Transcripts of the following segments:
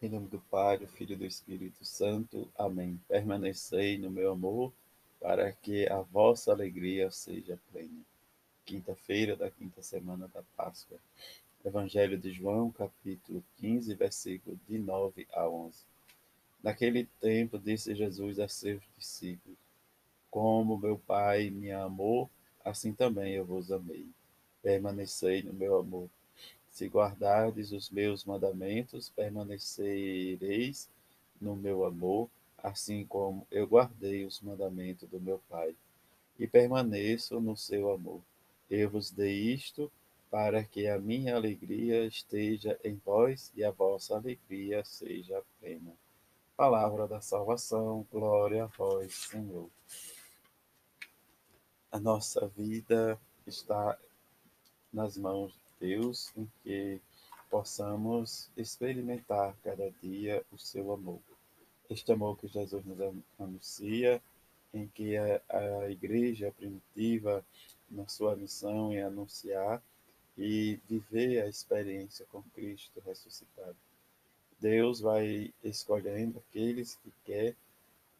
Em nome do Pai, do Filho e do Espírito Santo. Amém. Permanecei no meu amor, para que a vossa alegria seja plena. Quinta-feira da quinta semana da Páscoa. Evangelho de João, capítulo 15, versículo de 9 a 11. Naquele tempo disse Jesus a seus discípulos: Como meu Pai me amou, assim também eu vos amei. Permanecei no meu amor. Se guardardes os meus mandamentos, permanecereis no meu amor, assim como eu guardei os mandamentos do meu Pai, e permaneço no seu amor. Eu vos dei isto para que a minha alegria esteja em vós e a vossa alegria seja plena. Palavra da salvação, glória a vós, Senhor. A nossa vida está nas mãos Deus em que possamos experimentar cada dia o seu amor. Este amor que Jesus nos anuncia, em que a, a igreja primitiva, na sua missão, em anunciar e viver a experiência com Cristo ressuscitado. Deus vai escolhendo aqueles que quer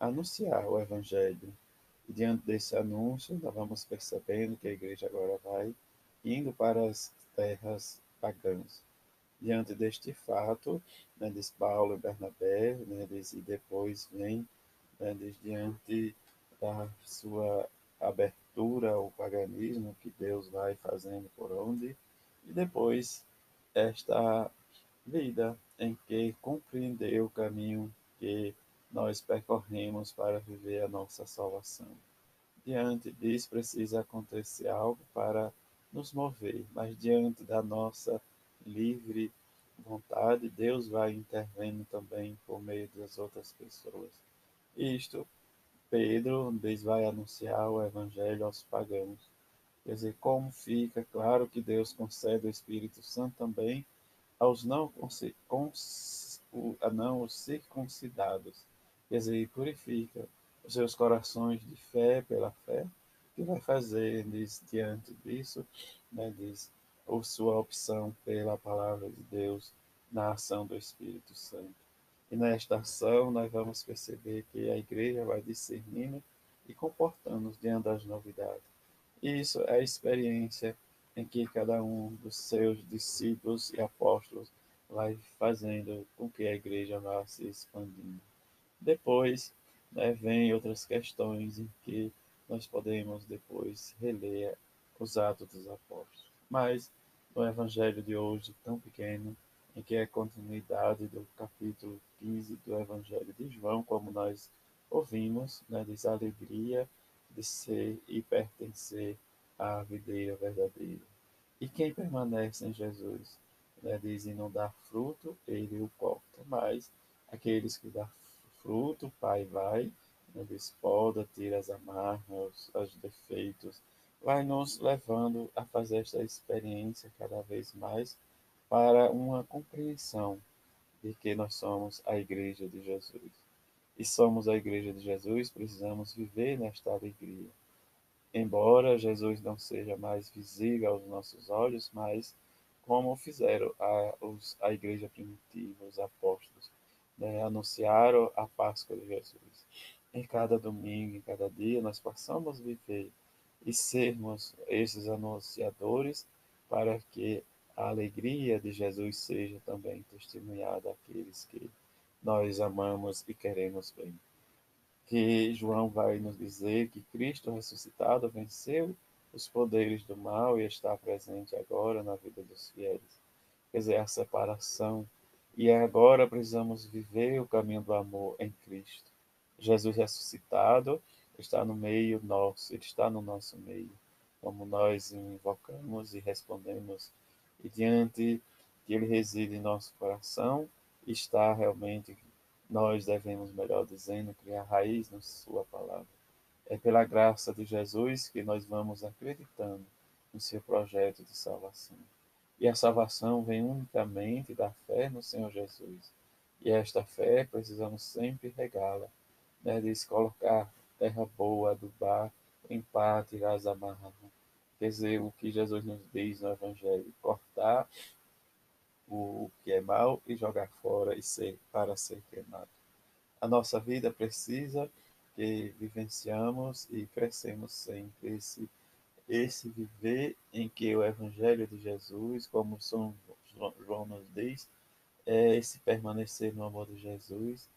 anunciar o Evangelho. E diante desse anúncio, nós vamos percebendo que a igreja agora vai indo para as terras pagãs. Diante deste fato, né, diz Paulo e Bernabé, né, diz, e depois vem, né, diz, diante da sua abertura ao paganismo que Deus vai fazendo por onde, e depois esta vida em que compreendeu o caminho que nós percorremos para viver a nossa salvação. Diante disso, precisa acontecer algo para nos mover, mas diante da nossa livre vontade, Deus vai intervendo também por meio das outras pessoas. Isto, Pedro diz, vai anunciar o evangelho aos pagãos. Quer dizer, como fica claro que Deus concede o Espírito Santo também aos não, cons, não os circuncidados. Quer dizer, purifica os seus corações de fé pela fé que vai fazer diz, diante disso, né, diz, ou sua opção pela palavra de Deus na ação do Espírito Santo. E nesta ação nós vamos perceber que a igreja vai discernindo e comportando diante das novidades. E isso é a experiência em que cada um dos seus discípulos e apóstolos vai fazendo com que a igreja vá se expandindo. Depois, né, vem outras questões em que nós podemos depois reler os Atos dos Apóstolos. Mas no Evangelho de hoje, tão pequeno, em que é continuidade do capítulo 15 do Evangelho de João, como nós ouvimos, né, diz alegria de ser e pertencer à videira verdadeira. E quem permanece em Jesus, né, diz e não dá fruto, ele o corta. Mas aqueles que dão fruto, o Pai vai nos poda, tira as amarras, os defeitos, vai nos levando a fazer esta experiência cada vez mais para uma compreensão de que nós somos a Igreja de Jesus. E somos a Igreja de Jesus, precisamos viver nesta alegria. Embora Jesus não seja mais visível aos nossos olhos, mas como fizeram a, os, a Igreja primitiva, os apóstolos, né, anunciaram a Páscoa de Jesus em cada domingo, em cada dia, nós possamos viver e sermos esses anunciadores para que a alegria de Jesus seja também testemunhada àqueles que nós amamos e queremos bem. Que João vai nos dizer que Cristo ressuscitado venceu os poderes do mal e está presente agora na vida dos fiéis. Quer dizer, a separação. E agora precisamos viver o caminho do amor em Cristo Jesus ressuscitado está no meio nosso, ele está no nosso meio. Como nós invocamos e respondemos, e diante que ele reside em nosso coração, está realmente, nós devemos, melhor dizendo, criar raiz na Sua palavra. É pela graça de Jesus que nós vamos acreditando no seu projeto de salvação. E a salvação vem unicamente da fé no Senhor Jesus. E esta fé precisamos sempre regá-la né, se colocar terra boa, adubar, limpar, tirar as amarras. Quer dizer, o que Jesus nos diz no Evangelho, cortar o que é mal e jogar fora e ser para ser queimado. A nossa vida precisa que vivenciamos e crescemos sempre esse esse viver em que o Evangelho de Jesus, como São João nos diz, é esse permanecer no amor de Jesus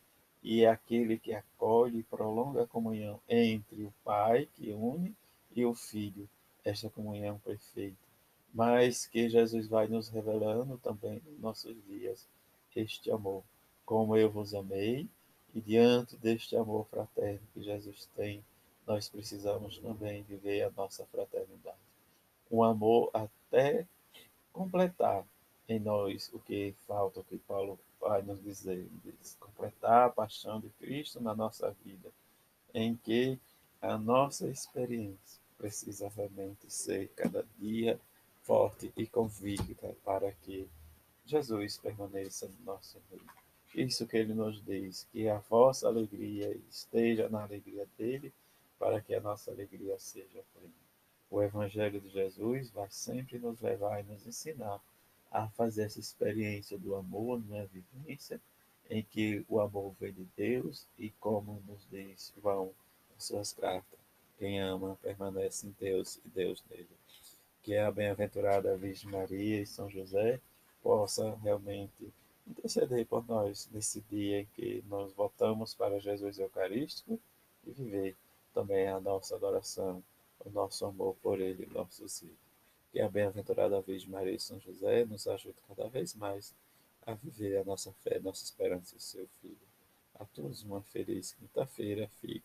e é aquele que acolhe e prolonga a comunhão entre o Pai, que une, e o Filho, esta comunhão perfeita. Mas que Jesus vai nos revelando também nos nossos dias este amor, como eu vos amei, e diante deste amor fraterno que Jesus tem, nós precisamos também viver a nossa fraternidade. Um amor até completar em nós o que falta, o que Paulo vai nos dizer, diz, completar a paixão de Cristo na nossa vida, em que a nossa experiência precisa realmente ser cada dia forte e convicta para que Jesus permaneça no nosso meio. Isso que ele nos diz, que a vossa alegria esteja na alegria dele, para que a nossa alegria seja plena. O Evangelho de Jesus vai sempre nos levar e nos ensinar a fazer essa experiência do amor numa vivência em que o amor vem de Deus e como nos diz João em suas cartas, quem ama permanece em Deus e Deus nele. Que a bem-aventurada Virgem Maria e São José possa realmente interceder por nós nesse dia em que nós voltamos para Jesus Eucarístico e viver também a nossa adoração, o nosso amor por Ele, nosso Senhor. Que a bem-aventurada Virgem Maria e São José nos ajude cada vez mais a viver a nossa fé, nossa esperança em seu Filho. A todos uma feliz quinta-feira. Fique